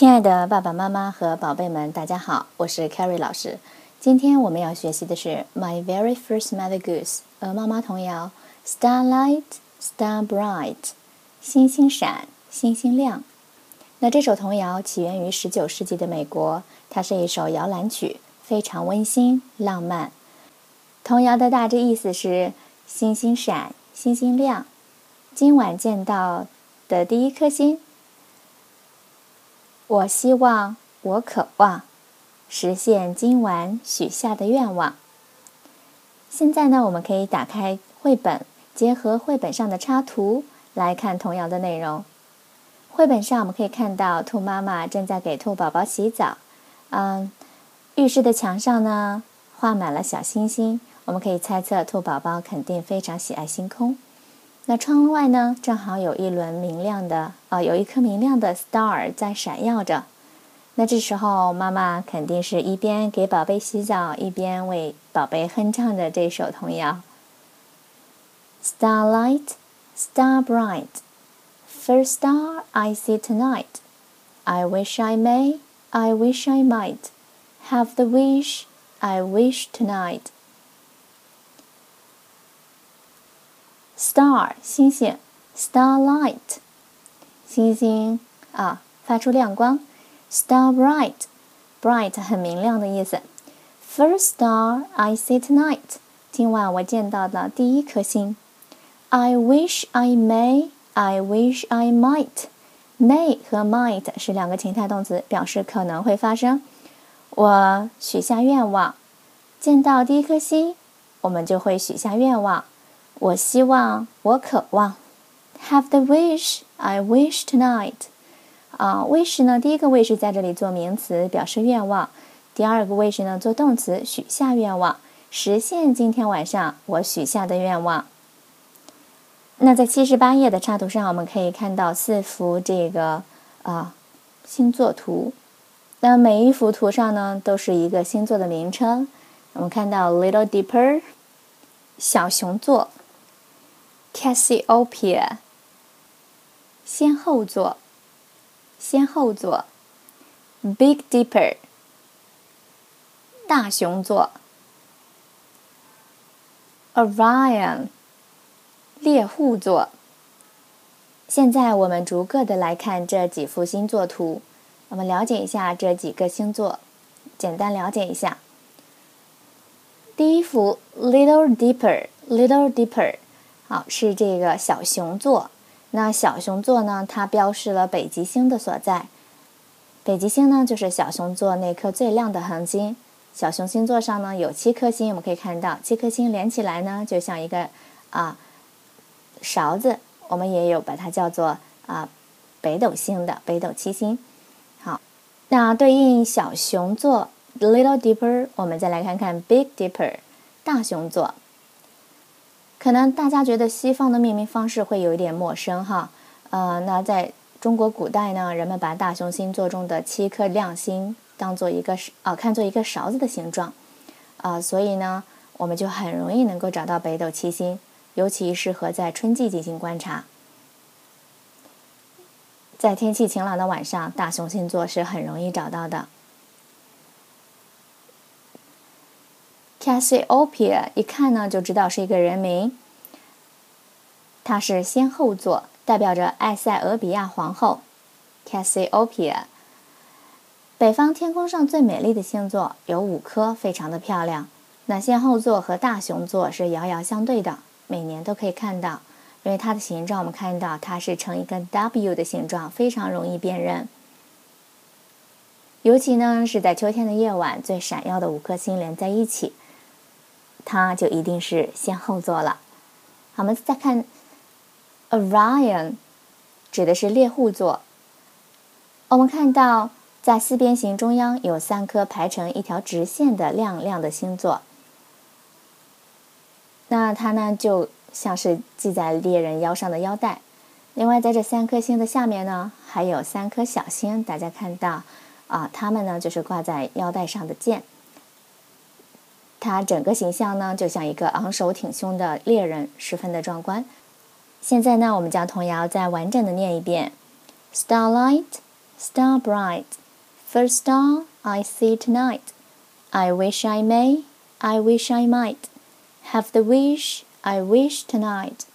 亲爱的爸爸妈妈和宝贝们，大家好，我是 Carrie 老师。今天我们要学习的是《My Very First Mother Goose》鹅妈妈童谣：Starlight, star bright，星星闪，星星亮。那这首童谣起源于19世纪的美国，它是一首摇篮曲，非常温馨浪漫。童谣的大致意思是：星星闪，星星亮，今晚见到的第一颗星。我希望，我渴望实现今晚许下的愿望。现在呢，我们可以打开绘本，结合绘本上的插图来看童谣的内容。绘本上我们可以看到，兔妈妈正在给兔宝宝洗澡。嗯，浴室的墙上呢画满了小星星，我们可以猜测兔宝宝肯定非常喜爱星空。那窗外呢，正好有一轮明亮的，啊，有一颗明亮的 star 在闪耀着。那这时候，妈妈肯定是一边给宝贝洗澡，一边为宝贝哼唱着这首童谣：Starlight, star bright, first star I see tonight. I wish I may, I wish I might have the wish I wish tonight. Star 星星，Starlight 星星啊，发出亮光。Star bright，bright 很明亮的意思。First star I see tonight，今晚我见到的第一颗星。I wish I may，I wish I might。May 和 might 是两个情态动词，表示可能会发生。我许下愿望，见到第一颗星，我们就会许下愿望。我希望，我渴望，have the wish I wish tonight。啊，wish 呢？第一个 wish 在这里做名词，表示愿望；第二个 wish 呢，做动词，许下愿望，实现今天晚上我许下的愿望。那在七十八页的插图上，我们可以看到四幅这个啊星座图。那每一幅图上呢，都是一个星座的名称。我们看到 Little Dipper，小熊座。Cassiopeia，先后座，先后座；Big Dipper，大熊座；Orion，猎户座。现在我们逐个的来看这几幅星座图，我们了解一下这几个星座，简单了解一下。第一幅 Little Dipper，Little Dipper。好，是这个小熊座。那小熊座呢？它标示了北极星的所在。北极星呢，就是小熊座那颗最亮的恒星。小熊星座上呢，有七颗星，我们可以看到七颗星连起来呢，就像一个啊勺子。我们也有把它叫做啊北斗星的北斗七星。好，那对应小熊座 Little Dipper，我们再来看看 Big Dipper 大熊座。可能大家觉得西方的命名方式会有一点陌生哈，呃，那在中国古代呢，人们把大熊星座中的七颗亮星当做一个啊，看作一个勺子的形状，啊，所以呢，我们就很容易能够找到北斗七星，尤其适合在春季进行观察。在天气晴朗的晚上，大熊星座是很容易找到的。Cassiopeia 一看呢就知道是一个人名，它是先后座，代表着埃塞俄比亚皇后。Cassiopeia，北方天空上最美丽的星座有五颗，非常的漂亮。那先后座和大熊座是遥遥相对的，每年都可以看到，因为它的形状我们看到它是呈一个 W 的形状，非常容易辨认。尤其呢是在秋天的夜晚，最闪耀的五颗星连在一起。它就一定是先后座了。好，我们再看 Orion，指的是猎户座。我们看到在四边形中央有三颗排成一条直线的亮亮的星座，那它呢就像是系在猎人腰上的腰带。另外，在这三颗星的下面呢，还有三颗小星，大家看到啊，它们呢就是挂在腰带上的剑。它整个形象呢就像一个昂首挺胸的猎人十分的壮观现在呢我们将童谣再完整的念一遍 star light star bright first star i see tonight i wish i may i wish i might have the wish i wish tonight